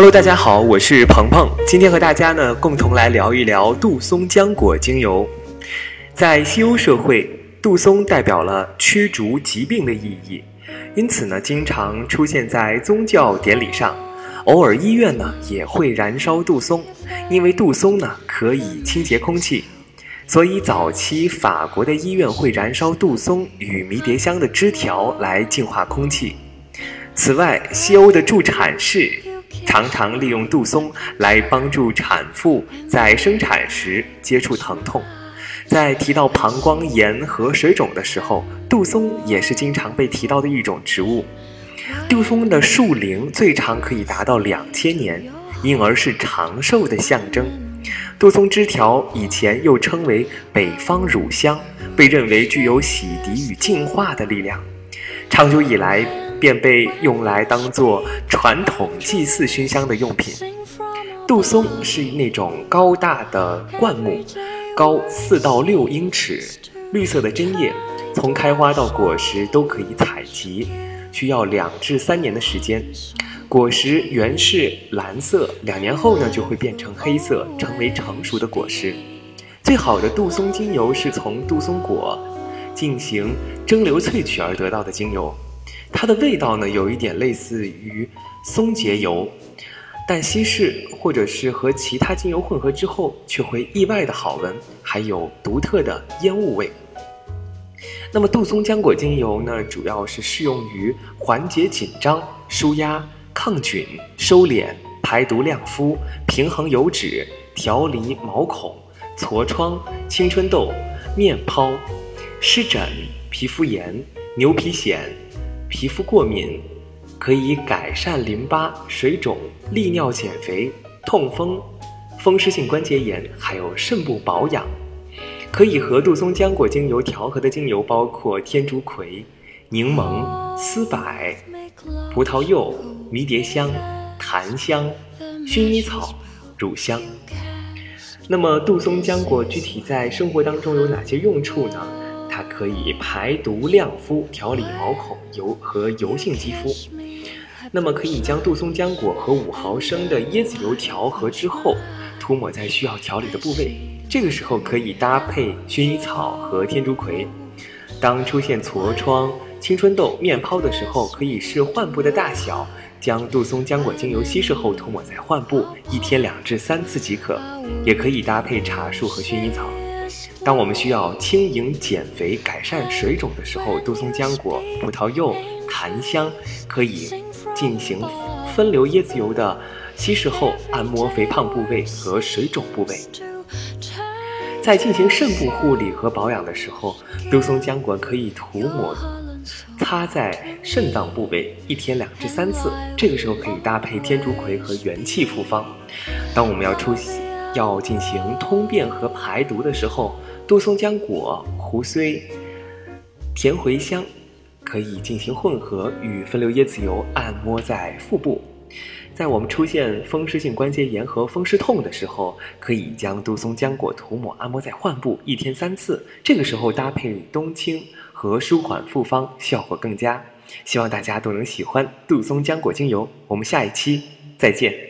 Hello，大家好，我是鹏鹏，今天和大家呢共同来聊一聊杜松浆果精油。在西欧社会，杜松代表了驱逐疾病的意义，因此呢经常出现在宗教典礼上，偶尔医院呢也会燃烧杜松，因为杜松呢可以清洁空气，所以早期法国的医院会燃烧杜松与迷迭香的枝条来净化空气。此外，西欧的助产士常常利用杜松来帮助产妇在生产时接触疼痛。在提到膀胱炎和水肿的时候，杜松也是经常被提到的一种植物。杜松的树龄最长可以达到两千年，因而是长寿的象征。杜松枝条以前又称为北方乳香，被认为具有洗涤与净化的力量。长久以来，便被用来当做传统祭祀熏香的用品。杜松是那种高大的灌木，高四到六英尺，绿色的针叶，从开花到果实都可以采集，需要两至三年的时间。果实原是蓝色，两年后呢就会变成黑色，成为成熟的果实。最好的杜松精油是从杜松果进行蒸馏萃取而得到的精油。它的味道呢，有一点类似于松节油，但稀释或者是和其他精油混合之后，却会意外的好闻，还有独特的烟雾味。那么杜松浆果精油呢，主要是适用于缓解紧张、舒压、抗菌、收敛、排毒、亮肤、平衡油脂、调理毛孔、痤疮、青春痘、面疱、湿疹、皮肤炎、牛皮癣。皮肤过敏可以改善淋巴、水肿、利尿、减肥、痛风、风湿性关节炎，还有肾部保养。可以和杜松浆果精油调和的精油包括天竺葵、柠檬、丝柏、葡萄柚、迷迭香、檀香、薰衣草、乳香。那么杜松浆果具体在生活当中有哪些用处呢？可以排毒亮肤、调理毛孔油和油性肌肤。那么，可以将杜松浆果和五毫升的椰子油调和之后，涂抹在需要调理的部位。这个时候可以搭配薰衣草和天竺葵。当出现痤疮、青春痘、面疱的时候，可以视患部的大小，将杜松浆果精油稀释后涂抹在患部，一天两至三次即可。也可以搭配茶树和薰衣草。当我们需要轻盈、减肥、改善水肿的时候，杜松浆果、葡萄柚、檀香可以进行分流椰子油的稀释后按摩肥胖部位和水肿部位。在进行肾部护理和保养的时候，杜松浆果可以涂抹擦在肾脏部位，一天两至三次。这个时候可以搭配天竺葵和元气复方。当我们要出要进行通便和排毒的时候。杜松浆果、胡荽、甜茴香可以进行混合，与分流椰子油按摩在腹部。在我们出现风湿性关节炎和风湿痛的时候，可以将杜松浆果涂抹按摩在患部，一天三次。这个时候搭配冬青和舒缓复方，效果更佳。希望大家都能喜欢杜松浆果精油。我们下一期再见。